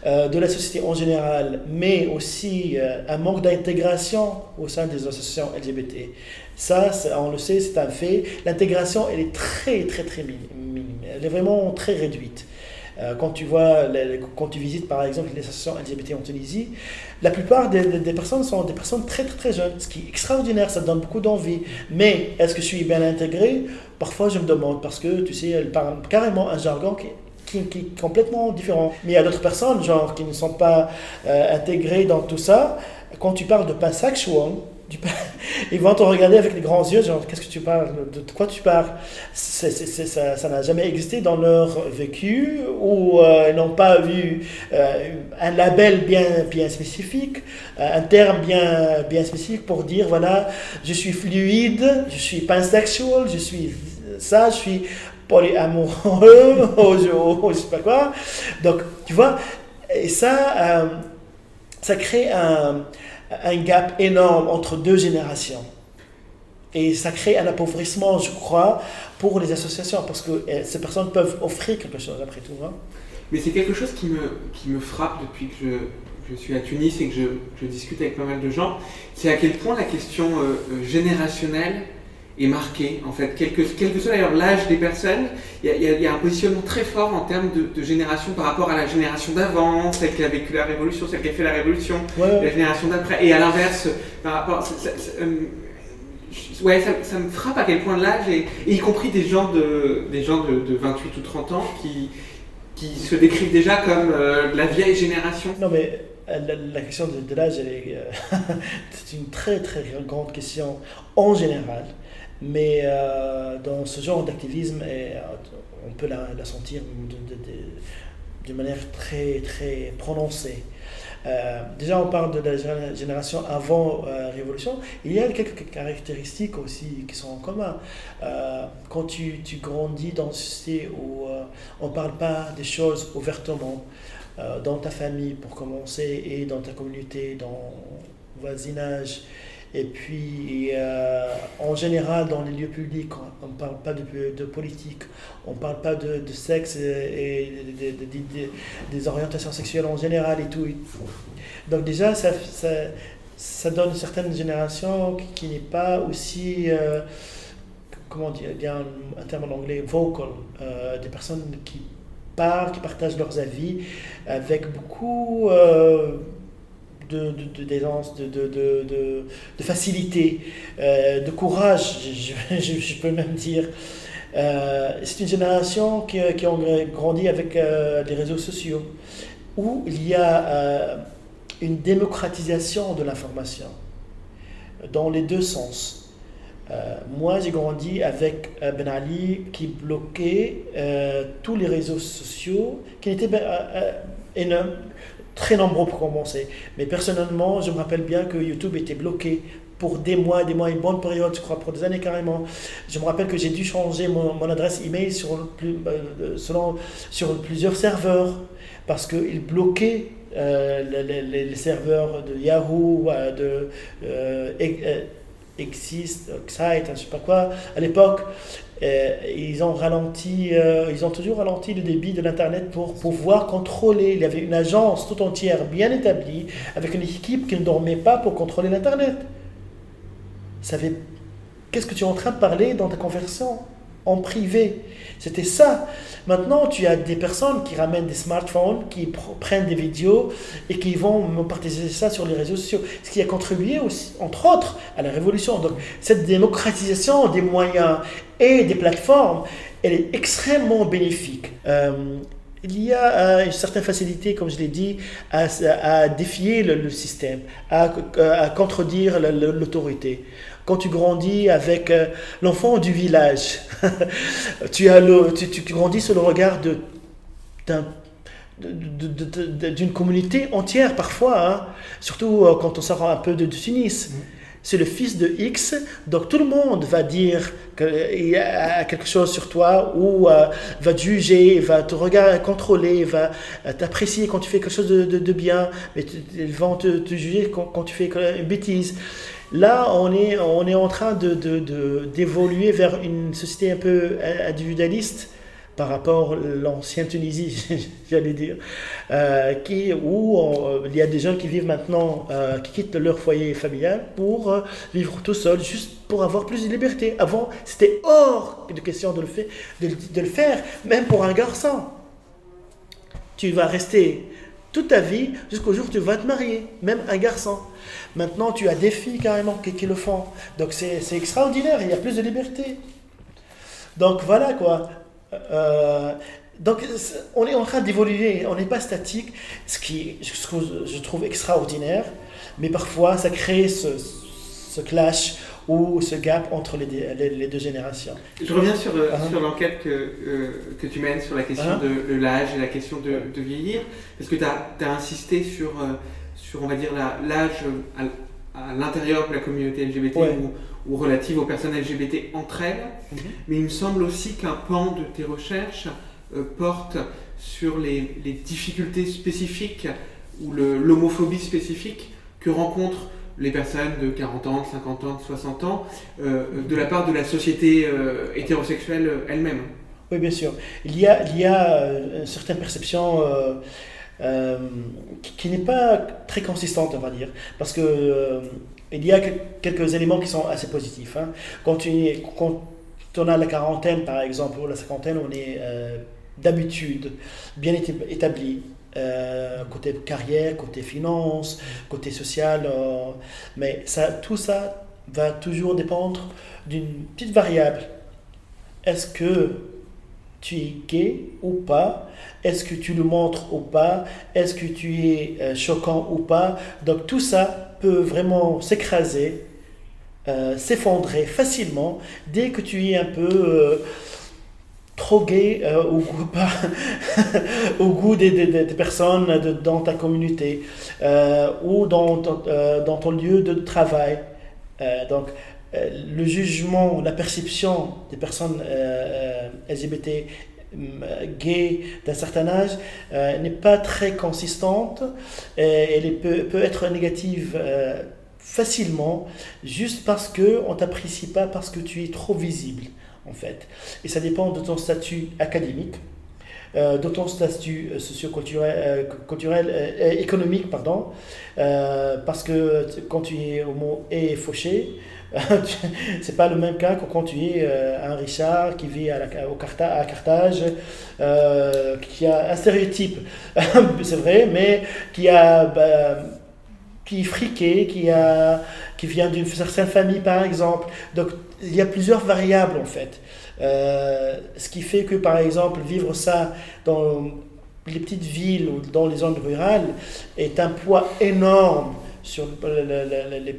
S1: Euh, de la société en général, mais aussi euh, un manque d'intégration au sein des associations LGBT. Ça, on le sait, c'est un fait. L'intégration, elle est très, très, très minime. Elle est vraiment très réduite. Euh, quand tu vois, quand tu visites par exemple les associations LGBT en Tunisie, la plupart des, personnes sont des personnes très très très jeunes, ce qui est extraordinaire, ça donne beaucoup d'envie. Mais est-ce que je suis bien intégré? Parfois je me demande, parce que tu sais, elles parlent carrément un jargon qui est complètement différent. Mais il y a d'autres personnes, genre, qui ne sont pas euh, intégrées dans tout ça. Quand tu parles de ils vont te regarder avec les grands yeux, genre, qu'est-ce que tu parles? De quoi tu parles? Ça n'a jamais existé dans leur vécu, ou euh, ils n'ont pas vu euh, un label bien, bien spécifique, un terme bien, bien spécifique pour dire, voilà, je suis fluide, je suis pansexual, je suis ça, je suis polyamoureux, ou, je sais pas quoi. Donc, tu vois, et ça, euh, ça crée un, un, gap énorme entre deux générations. Et ça crée un appauvrissement, je crois, pour les associations, parce que euh, ces personnes peuvent offrir quelque chose après tout. Hein.
S2: Mais c'est quelque chose qui me, qui me frappe depuis que je, je suis à Tunis et que je, je, discute avec pas mal de gens, c'est à quel point la question euh, générationnelle est marqué, en fait. Quel que, quel que soit d'ailleurs l'âge des personnes, il y, y, a un positionnement très fort en termes de, génération par rapport à la génération d'avant, celle qui a vécu la révolution, celle qui a fait la révolution, la génération d'après, et à l'inverse, par rapport. Euh, ouais, ça, ça, me frappe à quel point l'âge, et, y compris des gens de, des gens de, de 28 ou 30 ans qui, qui se décrivent déjà comme euh, la vieille génération.
S1: Non, mais euh, la, question de, l'âge, c'est une très très grande question en général. Mais euh, dans ce genre d'activisme, euh, on peut la, sentir de, manière très, très prononcée. Euh, déjà, on parle de la génération avant Révolution. Il y a quelques caractéristiques aussi qui sont en commun. quand tu, tu, grandis dans une société où on ne parle pas des choses ouvertement, dans ta famille pour commencer, et dans ta communauté, dans voisinage, et puis, euh, en général, dans les lieux publics, on ne parle pas de, politique, on ne parle pas de, sexe et, des orientations sexuelles en général et tout. Donc déjà, ça, donne une certaine génération qui, n'est pas aussi, euh, comment dire, il y a un, terme en anglais, vocal, euh, des personnes qui parlent, qui partagent leurs avis avec beaucoup d'aisance, de, de, de, de, facilité, euh, de courage, je, peux même dire. Euh, c'est une génération qui, qui a grandi avec euh, les réseaux sociaux, où il y a une démocratisation de l'information, dans les deux sens. moi, j'ai grandi avec Ben Ali qui bloquait tous les réseaux sociaux, qui étaient énormes très nombreux pour commencer. Mais personnellement, je me rappelle bien que YouTube était bloqué pour des mois, des mois, une bonne période, je crois, pour des années carrément. Je me rappelle que j'ai dû changer mon, adresse email sur, euh, sur plusieurs serveurs parce qu'ils bloquaient euh, les, serveurs de Yahoo, euh, de Exist, Excite, je ne sais pas quoi, à l'époque. Euh, ils ont ralenti, euh, ils ont toujours ralenti le débit de l'Internet pour pouvoir contrôler. Il y avait une agence tout entière bien établie, avec une équipe qui ne dormait pas pour contrôler l'Internet. Qu'est-ce que tu es en train de parler dans ta conversation en privé? C'était ça. Maintenant, tu as des personnes qui ramènent des smartphones, qui prennent des vidéos et qui vont partager ça sur les réseaux sociaux. Ce qui a contribué aussi, entre autres, à la révolution. Donc, cette démocratisation des moyens et des plateformes, elle est extrêmement bénéfique. Euh, il y a euh, une certaine facilité, comme je l'ai dit, à, défier le, système, à, contredire l'autorité. Quand tu grandis avec euh, l'enfant du village, tu, as le, tu, grandis sous le regard d'un d'une communauté entière parfois, hein. surtout euh, quand on sort un peu de, Tunis. Mm. C'est le fils de X, donc tout le monde va dire qu'il y a quelque chose sur toi ou euh, va te juger, va te regarder, contrôler, va t'apprécier quand tu fais quelque chose de, bien, mais ils vont te, juger quand, tu fais une bêtise. Là, on est, on est en train d'évoluer de, vers une société un peu individualiste par rapport à l'ancienne Tunisie, j'allais dire, euh, qui, où il y a des gens qui vivent maintenant, euh, qui quittent leur foyer familial pour euh, vivre tout seul, juste pour avoir plus de liberté. Avant, c'était hors de question de le, de, de le faire, même pour un garçon. Tu vas rester toute ta vie jusqu'au jour où tu vas te marier, même un garçon. Maintenant, tu as des filles carrément qui, qui le font. Donc c'est extraordinaire, il y a plus de liberté. Donc voilà quoi. Euh, donc, on est en train d'évoluer, on n'est pas statique, ce qui je trouve extraordinaire, mais parfois ça crée ce, ce clash ou ce gap entre les, les, deux générations.
S2: Je reviens sur, euh, sur l'enquête que, euh, que tu mènes sur la question uh-huh. de l'âge et la question de, de, vieillir, parce que tu as, as, insisté sur, sur, on va dire, l'âge à, l'intérieur de la communauté LGBT ou, ou relative aux personnes LGBT entre elles, mhm. mais il me semble aussi qu'un pan de tes recherches euh, porte sur les, les, difficultés spécifiques ou l'homophobie spécifique que rencontrent les personnes de 40 ans, de 50 ans, de 60 ans, euh, de la part de la société euh, hétérosexuelle elle-même.
S1: Oui, bien sûr. Il y a, il y a une certaine perception qui, n'est pas très consistante, on va dire, parce que il y a quelques éléments qui sont assez positifs. Hein. Quand, on a la quarantaine, par exemple, ou la cinquantaine, on est euh, d'habitude bien établi. Euh, côté carrière, côté finance, côté social, euh, mais tout ça va toujours dépendre d'une petite variable. Est-ce que tu es gay ou pas Est-ce que tu le montres ou pas Est-ce que tu es choquant ou pas Donc tout ça peut vraiment s'écraser, euh, s'effondrer facilement dès que tu es un peu euh, trop gay euh, au, goût, au goût des, personnes dans ta communauté ou dans, dans, ton lieu de travail. donc, le jugement, la perception des personnes LGBT gay d'un certain âge euh, n'est pas très consistante. Et elle peut, être négative euh, facilement juste parce qu'on ne t'apprécie pas, parce que tu es trop visible en fait. Et ça dépend de ton statut académique. Euh, de ton statut socio-culturel, culturel, économique, pardon, parce que quand tu es homo et fauché, c'est pas le même cas que quand tu euh, un Richard qui vit à, au Carthage, euh, qui a un stéréotype, c'est vrai, mais qui a bah, qui est friqué, qui, a, qui vient d'une certaine famille par exemple. Donc il y a plusieurs variables en fait. Euh, ce qui fait que par exemple vivre ça dans les petites villes ou dans les zones rurales est un poids énorme sur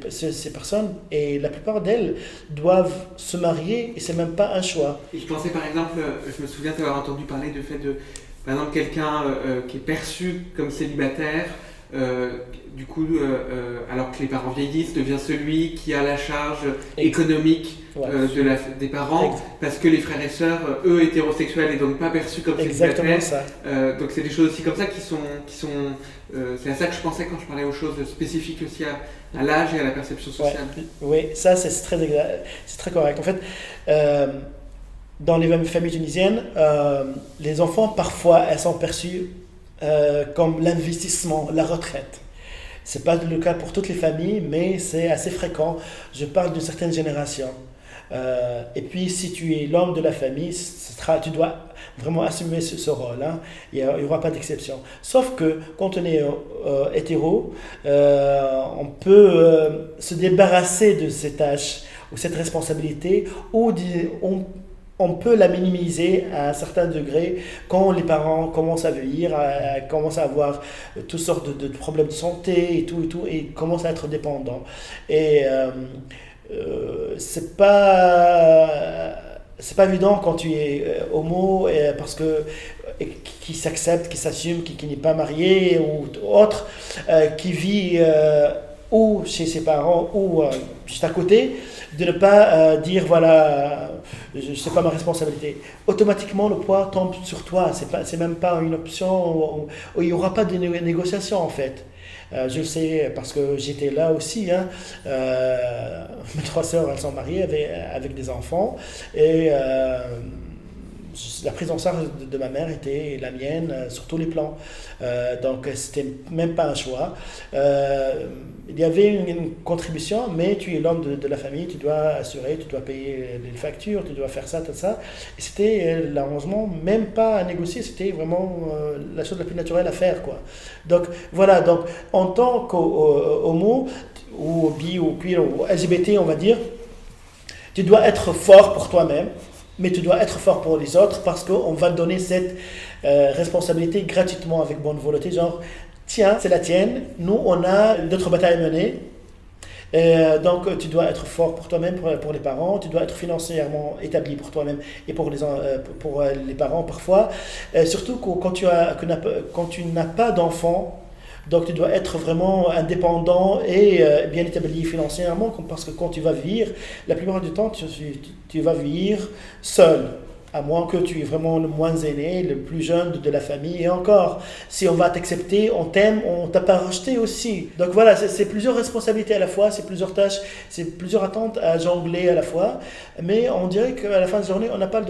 S1: ces personnes et la plupart d'elles doivent se marier et c'est même pas un choix.
S2: Je pensais par exemple, euh, je me souviens d'avoir entendu parler du fait de, par exemple, quelqu'un euh, euh, qui est perçu comme célibataire, du coup, alors que les parents vieillissent, devient celui qui a la charge économique de la, des parents, parce que les frères et sœurs, eux, hétérosexuels, et donc pas perçus comme
S1: Exactement ça.
S2: donc c'est des choses aussi comme ça qui sont, qui sont euh, c'est à ça que je pensais quand je parlais aux choses spécifiques aussi à, l'âge et à la perception sociale.
S1: oui, ça c'est très, c'est très correct. En fait, euh, dans les familles tunisiennes, euh, les enfants parfois elles sont perçus comme l'investissement, la retraite. C'est pas le cas pour toutes les familles, mais c'est assez fréquent. Je parle d'une certaine génération. Euh, et puis, si tu es l'homme de la famille, tu dois vraiment assumer ce, rôle. Hein. Il n'y aura pas d'exception. Sauf que quand on est euh, hétéro, euh, on peut se débarrasser de ces tâches ou cette responsabilité, ou on, on, peut la minimiser à un certain degré quand les parents commencent à vieillir, commencent à avoir toutes sortes de, problèmes de santé et tout, et tout, et commencent à être dépendants. Et euh, c'est pas c'est pas évident quand tu es homo parce que qui s'accepte, qui s'assume, qui, n'est pas marié ou autre, qui vit ou chez ses parents ou juste à côté, de ne pas dire voilà, c'est pas ma responsabilité. Automatiquement, le poids tombe sur toi. C'est pas, même pas une option où, il n'y aura pas de négociation en fait. Euh, je le sais parce que j'étais là aussi. Hein. Euh, mes trois sœurs, elles sont mariées avec, avec des enfants. Et euh, la prise en charge de, ma mère était la mienne euh, sur tous les plans. Euh, donc, c'était même pas un choix. Euh, il y avait une, contribution, mais tu es l'homme de, la famille, tu dois assurer, tu dois payer les factures, tu dois faire ça, tout ça. C'était l'arrangement, même pas à négocier, c'était vraiment la chose la plus naturelle à faire. Quoi. Donc, voilà, donc en tant qu'homo, ou bi, ou queer, ou LGBT, on va dire, tu dois être fort pour toi-même mais tu dois être fort pour les autres parce qu'on va donner cette euh, responsabilité gratuitement avec bonne volonté. Genre, tiens, c'est la tienne, nous, on a d'autres batailles à mener. Euh, donc, tu dois être fort pour toi-même, pour, les parents, tu dois être financièrement établi pour toi-même et pour les, euh, pour les parents parfois. surtout quand tu, quand tu n'as pas d'enfants, donc tu dois être vraiment indépendant et euh, bien établi financièrement, parce que quand tu vas vivre, la plupart du temps, tu, tu vas vivre seul à moins que tu es vraiment le moins aîné, le plus jeune de, la famille. Et encore, si on va t'accepter, on t'aime, on t'a pas rejeté aussi. Donc voilà, c'est plusieurs responsabilités à la fois, c'est plusieurs tâches, c'est plusieurs attentes à jongler à la fois. Mais on dirait qu'à la fin de la journée, on n'a pas le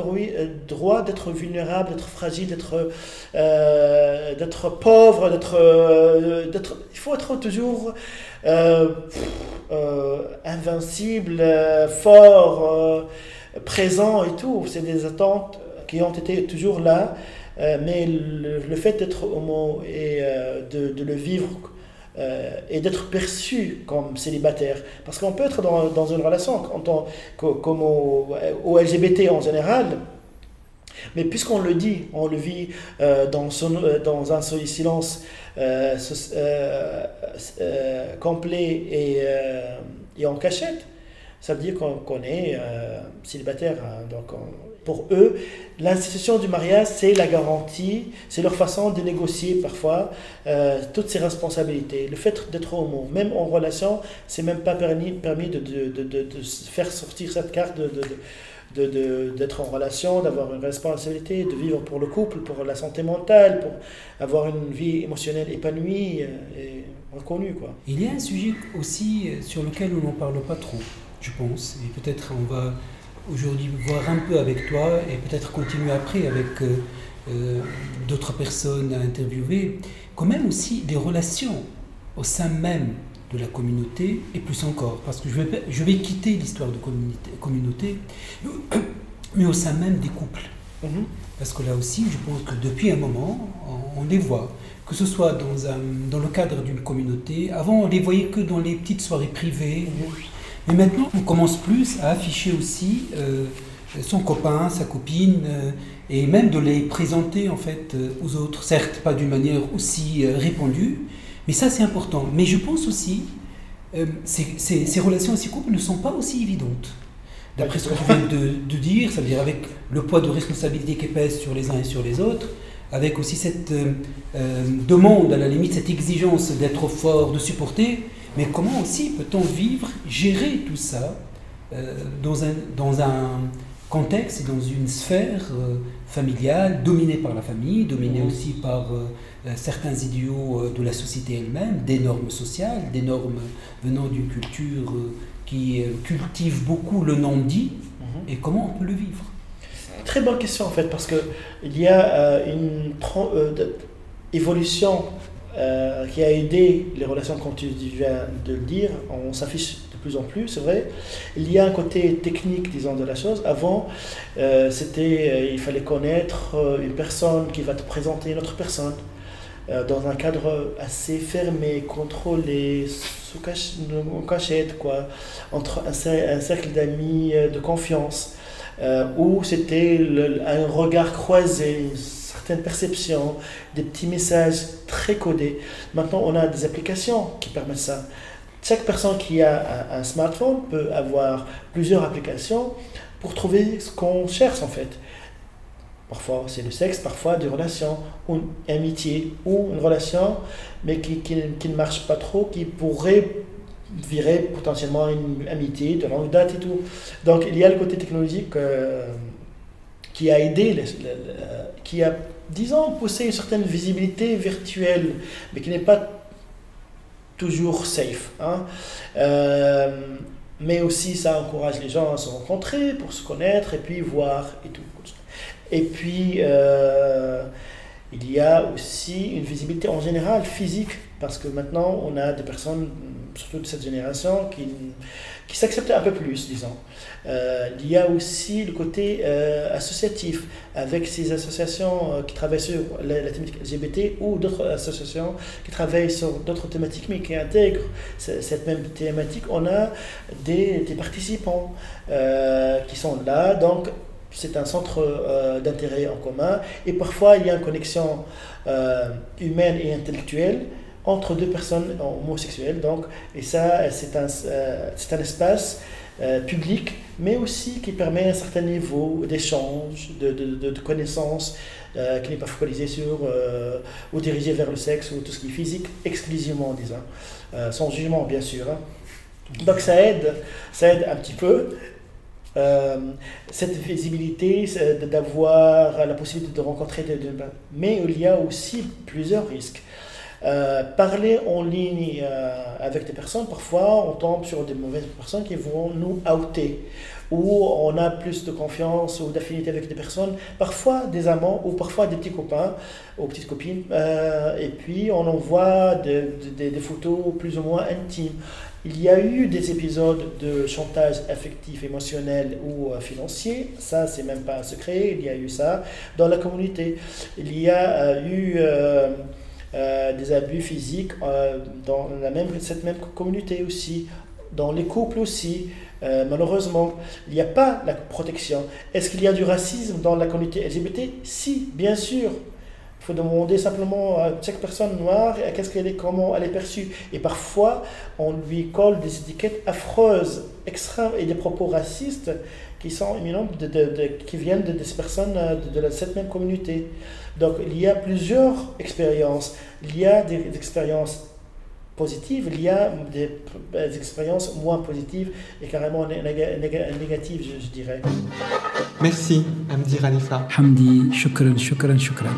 S1: droit, euh, d'être vulnérable, d'être fragile, d'être euh, pauvre. Euh, d'être il faut être toujours... invincible, fort, présent et tout. C'est des attentes qui ont été toujours là, euh, mais le, fait d'être homo et euh, de, le vivre euh, et d'être perçu comme célibataire, parce qu'on peut être dans, une relation comme au, LGBT en général, mais puisqu'on le dit, on le vit dans, un silence complet et, et en cachette, ça veut dire qu'on est euh, célibataire. Hein. donc, pour eux, l'institution du mariage, c'est la garantie, c'est leur façon de négocier parfois euh, toutes ces responsabilités. Le fait d'être homo, même en relation, c'est même pas permis, permis de, de, de, de, faire sortir cette carte d'être en relation, d'avoir une responsabilité, de vivre pour le couple, pour la santé mentale, pour avoir une vie émotionnelle épanouie euh, et reconnue. Quoi.
S3: Il y a un sujet aussi sur lequel on n'en parle pas trop je pense. Et peut-être on va aujourd'hui voir un peu avec toi et peut-être continuer après avec euh, euh, d'autres personnes à interviewer, quand même aussi des relations au sein même de la communauté et plus encore, parce que je vais, je vais quitter l'histoire de communauté, communauté, mais au sein même des couples. Mhm. Parce que là aussi, je pense que depuis un moment, on, les voit, que ce soit dans, un, dans le cadre d'une communauté. Avant, on les voyait que dans les petites soirées privées. Mhm. Mais maintenant, on commence plus à afficher aussi euh, son copain, sa copine, euh, et même de les présenter en fait euh, aux autres. Certes, pas d'une manière aussi répandue, mais ça c'est important. Mais je pense aussi, ces, ces, relations et ces couples ne sont pas aussi évidentes. D'après ce que tu viens de, de dire, ça veut dire avec le poids de responsabilité qui pèse sur les uns et sur les autres, avec aussi cette demande, à la limite, cette exigence d'être fort, de supporter, mais comment aussi peut-on vivre, gérer tout ça euh, dans, un, dans un contexte dans une sphère euh, familiale dominée par la famille, dominée mmh. aussi par euh, certains idéaux de la société elle-même, des normes sociales, des normes venant d'une culture qui cultive beaucoup le non-dit, mmh. et comment on peut le vivre?
S1: Très bonne question en fait, parce qu'il y a une évolution euh, qui a aidé les relations, comme tu viens de le dire. On s'affiche de plus en plus, c'est vrai. Il y a un côté technique, disons, de la chose. Avant, euh, c'était, euh, il fallait connaître une personne qui va te présenter une autre personne dans un cadre assez fermé, contrôlé, sous cachette, quoi, entre un, un cercle d'amis de confiance, où c'était un regard croisé, certaines perceptions, des petits messages très codés. Maintenant, on a des applications qui permettent ça. Chaque personne qui a un, smartphone peut avoir plusieurs applications pour trouver ce qu'on cherche en fait. Parfois c'est le sexe, parfois des relations, ou une amitié, ou une relation, mais qui, qui, ne marche pas trop, qui pourrait virer potentiellement une amitié de longue date et tout. Donc il y a le côté technologique euh, qui a aidé, les, qui a, disons, poussé une certaine visibilité virtuelle, mais qui n'est pas toujours safe. Hein. Euh, mais aussi ça encourage les gens à se rencontrer pour se connaître et puis voir et tout. Et puis euh, il y a aussi une visibilité en général physique parce que maintenant on a des personnes, surtout de cette génération, qui, qui s'acceptent un peu plus, disons. Euh, il y a aussi le côté euh, associatif avec ces associations euh, qui travaillent sur la, thématique LGBT ou d'autres associations qui travaillent sur d'autres thématiques mais qui intègrent cette même thématique. On a des, participants qui sont là, donc c'est un centre d'intérêt en commun et parfois il y a une connexion humaine et intellectuelle entre deux personnes homosexuelles. Donc, et ça, c'est un, euh, un espace euh, public, mais aussi qui permet un certain niveau d'échange, de, de, de, connaissances, euh, qui n'est pas focalisé sur ou dirigé vers le sexe ou tout ce qui est physique exclusivement, disons, sans jugement bien sûr. Hein. Donc ça aide, ça aide un petit peu. Euh, cette visibilité, d'avoir la possibilité de rencontrer des... Mais il y a aussi plusieurs risques. Euh, parler en ligne euh, avec des personnes, parfois on tombe sur des mauvaises personnes qui vont nous outer, ou on a plus de confiance ou d'affinité avec des personnes, parfois des amants ou parfois des petits copains ou petites copines, euh, et puis on envoie des, photos plus ou moins intimes. Il y a eu des épisodes de chantage affectif, émotionnel ou financier, ça c'est même pas un secret, il y a eu ça dans la communauté. Il y a eu euh, des abus physiques euh, dans la même, cette même communauté aussi, dans les couples aussi. Euh, malheureusement, il n'y a pas la protection. Est-ce qu'il y a du racisme dans la communauté LGBT Si, bien sûr. Il faut demander simplement à chaque personne noire qu'est-ce qu'elle comment elle est perçue. Et parfois, on lui colle des étiquettes affreuses, extrêmes et des propos racistes qui sont éminents, de, de, qui viennent de, ces personnes de, cette même communauté. Donc, il y a plusieurs expériences. Il y a des, des expériences positives, il y a des, des, expériences moins positives et carrément négatives, je, je dirais.
S2: Merci, Hamdi Khalifa.
S3: Hamdi, shukran, shukran, shukran.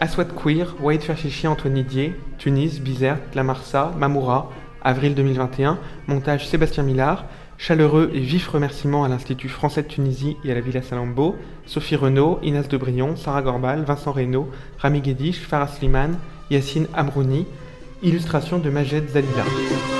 S2: Aswad Queer, Wade Ferchichi, Antoine Didier, Tunis, Bizerte, La Marsa, Mamoura, avril 2021, montage Sébastien Millard, chaleureux et vifs remerciements à l'Institut français de Tunisie et à la Villa Salambo, Sophie Renaud, Inès Debrion, Sarah Gorbal, Vincent Reynaud, Rami Guédiche, Farah Slimane, Yacine Amrouni, illustration de Majed Zalila.